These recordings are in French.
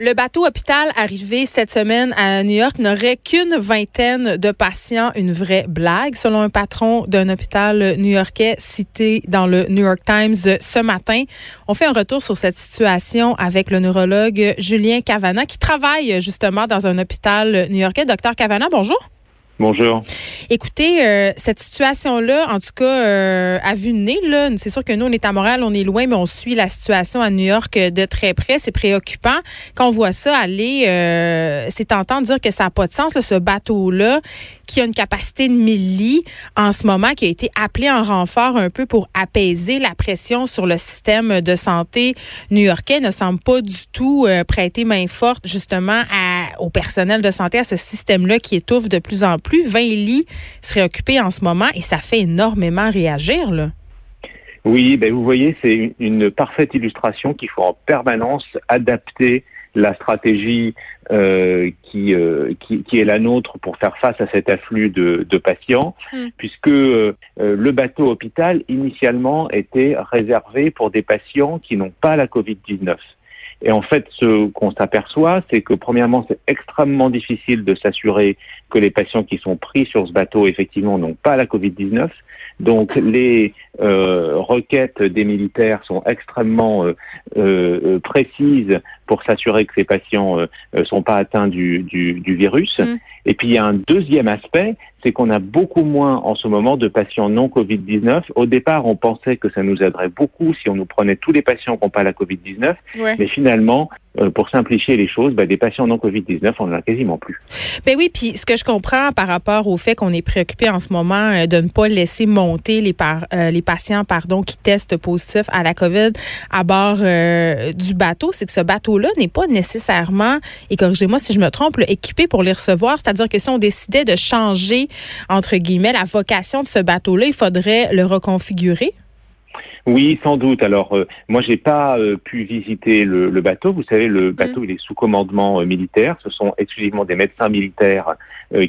Le bateau hôpital arrivé cette semaine à New York n'aurait qu'une vingtaine de patients, une vraie blague, selon un patron d'un hôpital new-yorkais cité dans le New York Times ce matin. On fait un retour sur cette situation avec le neurologue Julien Cavana qui travaille justement dans un hôpital new-yorkais. Docteur Cavana, bonjour. Bonjour. Écoutez, euh, cette situation-là, en tout cas, euh, à vue de nez, là, c'est sûr que nous, on est à Montréal, on est loin, mais on suit la situation à New York de très près. C'est préoccupant. Quand on voit ça aller, euh, c'est tentant de dire que ça n'a pas de sens, ce bateau-là, qui a une capacité de 1000 lits en ce moment, qui a été appelé en renfort un peu pour apaiser la pression sur le système de santé new-yorkais, ne semble pas du tout euh, prêter main forte, justement, à, au personnel de santé, à ce système-là qui étouffe de plus en plus plus 20 lits seraient occupés en ce moment et ça fait énormément réagir. Là. Oui, ben vous voyez, c'est une parfaite illustration qu'il faut en permanence adapter la stratégie euh, qui, euh, qui, qui, est la nôtre pour faire face à cet afflux de, de patients, hmm. puisque euh, le bateau hôpital initialement était réservé pour des patients qui n'ont pas la Covid-19. Et en fait, ce qu'on s'aperçoit, c'est que premièrement, c'est extrêmement difficile de s'assurer que les patients qui sont pris sur ce bateau, effectivement, n'ont pas la Covid-19. Donc les euh, requêtes des militaires sont extrêmement euh, euh, précises pour s'assurer que ces patients ne sont pas atteints du, du, du virus. Mm. Et puis il y a un deuxième aspect, c'est qu'on a beaucoup moins en ce moment de patients non Covid-19. Au départ, on pensait que ça nous aiderait beaucoup si on nous prenait tous les patients qui n'ont pas la Covid-19, mais finalement, euh, pour simplifier les choses, ben, des patients non Covid-19, on n'en a quasiment plus. Ben oui, puis ce que je comprends par rapport au fait qu'on est préoccupé en ce moment euh, de ne pas laisser monter les, par, euh, les patients pardon, qui testent positif à la COVID à bord du bateau, c'est que ce bateau-là n'est pas nécessairement, et corrigez-moi si je me trompe, équipé pour les recevoir. C'est-à-dire que si on décidait de changer, entre guillemets, la vocation de ce bateau-là, il faudrait le reconfigurer. Oui, sans doute. Alors, euh, moi, j'ai pas euh, pu visiter le, bateau. Vous savez, le bateau, mm. il est sous commandement euh, militaire. Ce sont exclusivement des médecins militaires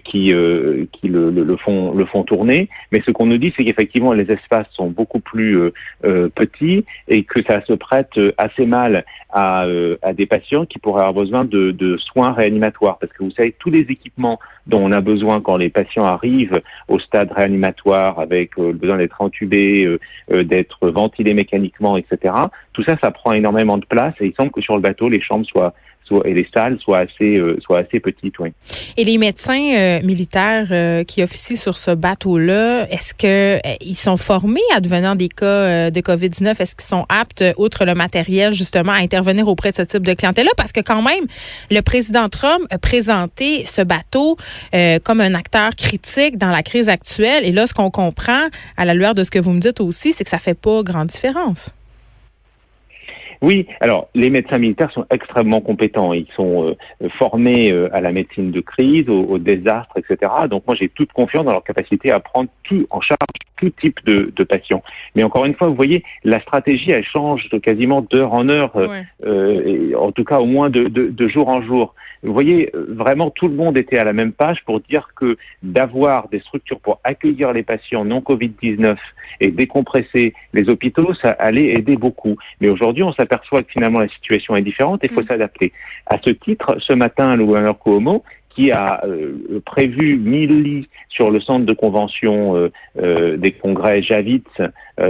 qui qui le, font le font tourner. Mais ce qu'on nous dit, c'est qu'effectivement, les espaces sont beaucoup plus petits et que ça se prête assez mal à, à des patients qui pourraient avoir besoin de, de soins réanimatoires. Parce que vous savez, tous les équipements dont on a besoin quand les patients arrivent au stade réanimatoire avec le besoin d'être entubés, d'être ventilé mécaniquement, etc. Tout ça, ça prend énormément de place et il semble que sur le bateau, les chambres soient et les salles soient assez euh, soient assez petites, oui. Et les médecins euh, militaires euh, qui officient sur ce bateau-là, est-ce que ils sont formés à devenir des cas de Covid-19? Est-ce qu'ils sont aptes, outre le matériel, justement, à intervenir auprès de ce type de clientèle-là? Parce que quand même, le président Trump a présenté ce bateau comme un acteur critique dans la crise actuelle. Et là, ce qu'on comprend, à la lueur de ce que vous me dites aussi, c'est que ça fait pas grande différence. Oui, alors les médecins militaires sont extrêmement compétents. Ils sont euh, formés euh, à la médecine de crise, au, désastre, etc. Donc moi j'ai toute confiance dans leur capacité à prendre tout en charge tout type de, de patients. Mais encore une fois, vous voyez, la stratégie elle change de quasiment d'heure en heure, euh, et en tout cas au moins de, de, de jour en jour. Vous voyez, vraiment tout le monde était à la même page pour dire que d'avoir des structures pour accueillir les patients non Covid-19 et décompresser les hôpitaux, ça allait aider beaucoup. Mais aujourd'hui, on s'aperçoit que finalement la situation est différente et il faut mm. s'adapter. À ce titre, ce matin, le gouverneur Cuomo, qui a euh, prévu 1000 lits sur le centre de convention euh, euh, des congrès Javits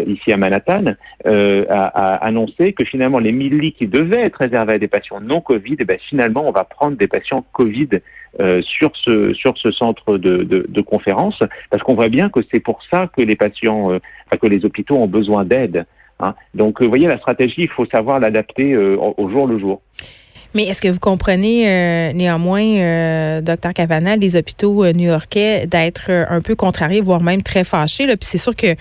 ici à Manhattan, a, annoncé que finalement les 1000 lits qui devaient être réservés à des patients non Covid, eh ben, finalement on va prendre des patients Covid sur ce sur ce centre de, de, de conférence, parce qu'on voit bien que c'est pour ça que les patients, que les hôpitaux ont besoin d'aide. Hein. Donc, vous voyez, la stratégie, il faut savoir l'adapter au jour le jour. Mais est-ce que vous comprenez euh, néanmoins, euh, docteur Cavana, les hôpitaux euh, new-yorkais d'être euh, un peu contrariés, voire même très fâchés? Là? Puis c'est sûr que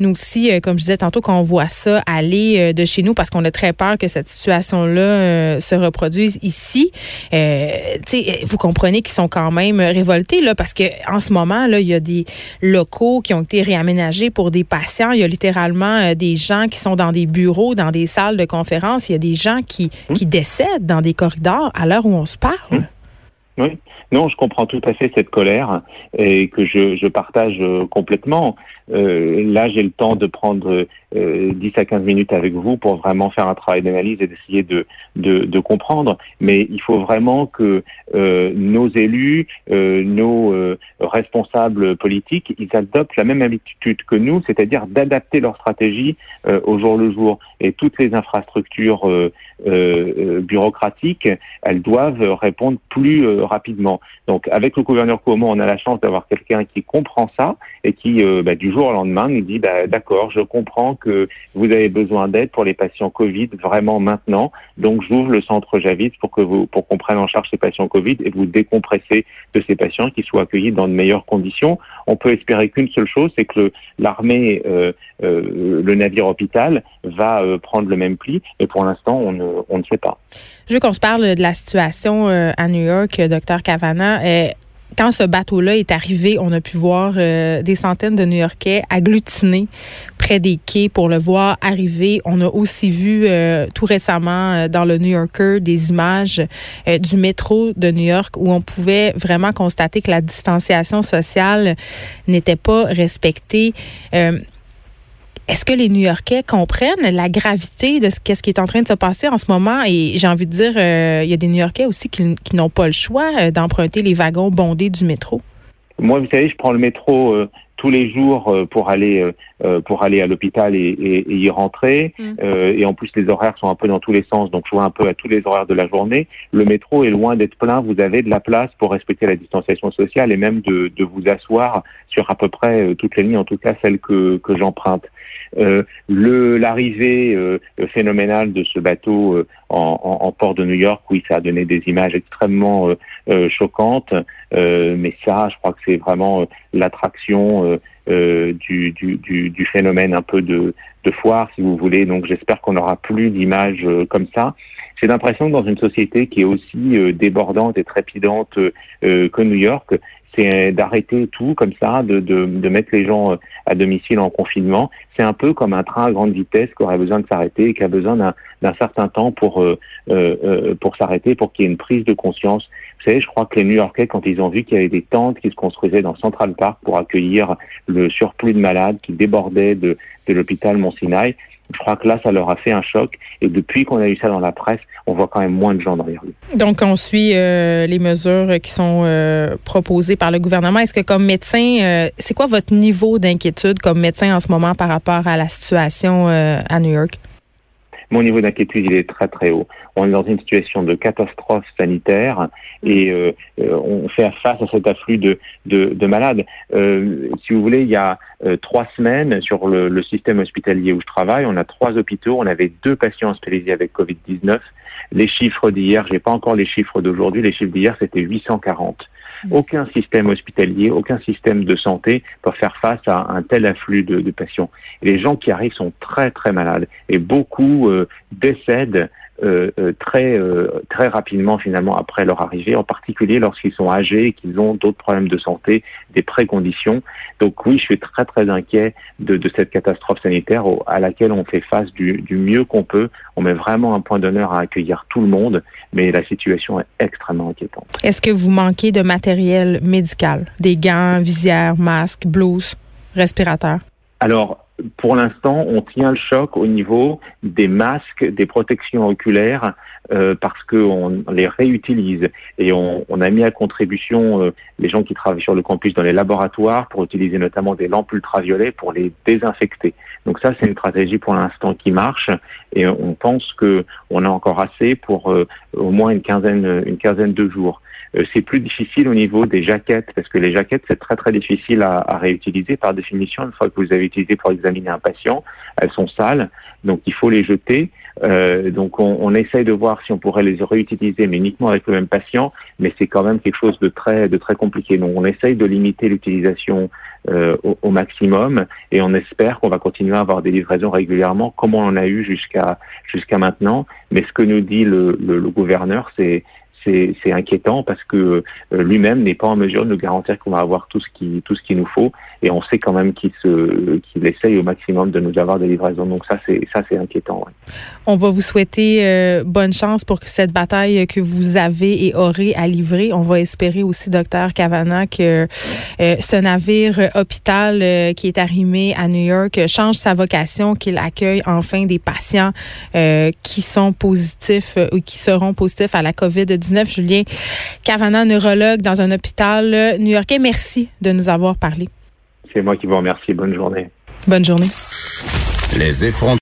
nous aussi, comme je disais tantôt, quand on voit ça aller de chez nous, parce qu'on a très peur que cette situation-là se reproduise ici, vous comprenez qu'ils sont quand même révoltés, là, parce que en ce moment, là, il y a des locaux qui ont été réaménagés pour des patients. Il y a littéralement des gens qui sont dans des bureaux, dans des salles de conférence. Il y a des gens qui, qui décèdent dans des corridors à l'heure où on se parle. Hum. Oui, non, je comprends tout à fait cette colère et que je, partage euh, complètement. Euh, là, j'ai le temps de prendre 10 à 15 minutes avec vous pour vraiment faire un travail d'analyse et d'essayer de, de, de, comprendre. Mais il faut vraiment que nos élus, nos responsables politiques, ils adoptent la même habitude que nous, c'est-à-dire d'adapter leur stratégie au jour le jour. Et toutes les infrastructures bureaucratiques, elles doivent répondre plus rapidement. Donc avec le gouverneur Cuomo, on a la chance d'avoir quelqu'un qui comprend ça et qui, euh, bah, du jour au lendemain, nous dit bah, d'accord, je comprends que vous avez besoin d'aide pour les patients Covid vraiment maintenant, donc j'ouvre le centre Javis pour que vous pour qu'on prenne en charge ces patients Covid et vous décompresser de ces patients qui soient accueillis dans de meilleures conditions. On peut espérer qu'une seule chose, c'est que l'armée, euh, euh, le navire hôpital, va prendre le même pli, mais pour l'instant, on ne, on ne sait pas. Je veux qu'on se parle de la situation à New York, docteur Cavana quand ce bateau-là est arrivé, on a pu voir euh, des centaines de New-Yorkais agglutinés près des quais pour le voir arriver. On a aussi vu euh, tout récemment euh, dans le New Yorker des images du métro de New York où on pouvait vraiment constater que la distanciation sociale n'était pas respectée. Est-ce que les New-Yorkais comprennent la gravité de ce, ce qui est en train de se passer en ce moment? Et j'ai envie de dire, euh, il y a des New-Yorkais aussi qui, n'ont pas le choix euh, d'emprunter les wagons bondés du métro. Moi, vous savez, je prends le métro euh, tous les jours pour aller pour aller à l'hôpital et, y rentrer. Mm. et en plus, les horaires sont un peu dans tous les sens, donc je vois un peu à tous les horaires de la journée. Le métro est loin d'être plein. Vous avez de la place pour respecter la distanciation sociale et même de, de vous asseoir sur à peu près toutes les lignes, en tout cas celles que, que j'emprunte. Euh, le l'arrivée euh, phénoménale de ce bateau euh, en, en, port de New York, oui, ça a donné des images extrêmement choquantes, mais ça, je crois que c'est vraiment l'attraction du, du, du, du, phénomène un peu de, de foire, si vous voulez. Donc j'espère qu'on n'aura plus d'images comme ça. J'ai l'impression que dans une société qui est aussi débordante et trépidante que New York, c'est d'arrêter tout comme ça, de, de, de, mettre les gens euh, à domicile en confinement. C'est un peu comme un train à grande vitesse qui aurait besoin de s'arrêter et qui a besoin d'un certain temps pour euh, euh, euh pour s'arrêter, pour qu'il y ait une prise de conscience. Vous savez, je crois que les New-Yorkais, quand ils ont vu qu'il y avait des tentes qui se construisaient dans Central Park pour accueillir le surplus de malades qui débordaient de, de l'hôpital Mont-Sinaï, je crois que là, ça leur a fait un choc. Et depuis qu'on a eu ça dans la presse, on voit quand même moins de gens derrière lui. Donc, on suit euh, les mesures qui sont euh, proposées par le gouvernement. Est-ce que comme médecin, euh, c'est quoi votre niveau d'inquiétude comme médecin en ce moment par rapport à la situation à New York? Mon niveau d'inquiétude, il est très très haut. On est dans une situation de catastrophe sanitaire et euh, euh, on fait face à cet afflux de, de, de malades. Euh, si vous voulez, il y a euh, trois semaines sur le, le, système hospitalier où je travaille, on a trois hôpitaux, on avait deux patients hospitalisés avec Covid-19. Les chiffres d'hier, j'ai pas encore les chiffres d'aujourd'hui, les chiffres d'hier c'était 840. Aucun système hospitalier, aucun système de santé peut faire face à un tel afflux de, patients. Les gens qui arrivent sont très très malades et beaucoup euh, décèdent euh, euh, très très rapidement finalement après leur arrivée, en particulier lorsqu'ils sont âgés et qu'ils ont d'autres problèmes de santé, des préconditions. Donc oui, je suis très très inquiet de, de cette catastrophe sanitaire à laquelle on fait face du, du mieux qu'on peut. On met vraiment un point d'honneur à accueillir tout le monde, mais la situation est extrêmement inquiétante. Est-ce que vous manquez de matériel médical, des gants, visières, masques, blouses, respirateurs? Alors, pour l'instant, on tient le choc au niveau des masques, des protections oculaires, euh, parce qu'on les réutilise et on, on, a mis à contribution euh, les gens qui travaillent sur le campus dans les laboratoires pour utiliser notamment des lampes ultraviolets pour les désinfecter. Donc ça, c'est une stratégie pour l'instant qui marche et on pense que on a encore assez pour euh, au moins une quinzaine, une quinzaine de jours. Euh, c'est plus difficile au niveau des jaquettes parce que les jaquettes c'est très très difficile à, à, réutiliser par définition. Une fois que vous avez utilisé pour examiner un patient, elles sont sales, donc il faut les jeter. Euh, donc on, on, essaye de voir si on pourrait les réutiliser, mais uniquement avec le même patient. Mais c'est quand même quelque chose de très de très compliqué. Donc on essaye de limiter l'utilisation euh, au, au, maximum et on espère qu'on va continuer à avoir des livraisons régulièrement, comme on en a eu jusqu'à jusqu'à maintenant. Mais ce que nous dit le, le, le gouverneur, c'est c'est inquiétant parce que euh, lui-même n'est pas en mesure de nous garantir qu'on va avoir tout ce qui tout ce qu'il nous faut et on sait quand même qu'il se qu'il essaye au maximum de nous avoir des livraisons donc ça c'est ça c'est inquiétant. On va vous souhaiter euh, bonne chance pour que cette bataille que vous avez et aurez à livrer. On va espérer aussi docteur Cavana que euh, ce navire hôpital qui est arrimé à New York change sa vocation, qu'il accueille enfin des patients qui sont positifs ou qui seront positifs à la COVID-19. Julien Cavana, neurologue dans un hôpital new-yorkais, merci de nous avoir parlé. C'est moi qui vous remercie. Bonne journée. Bonne journée. Les effrontés.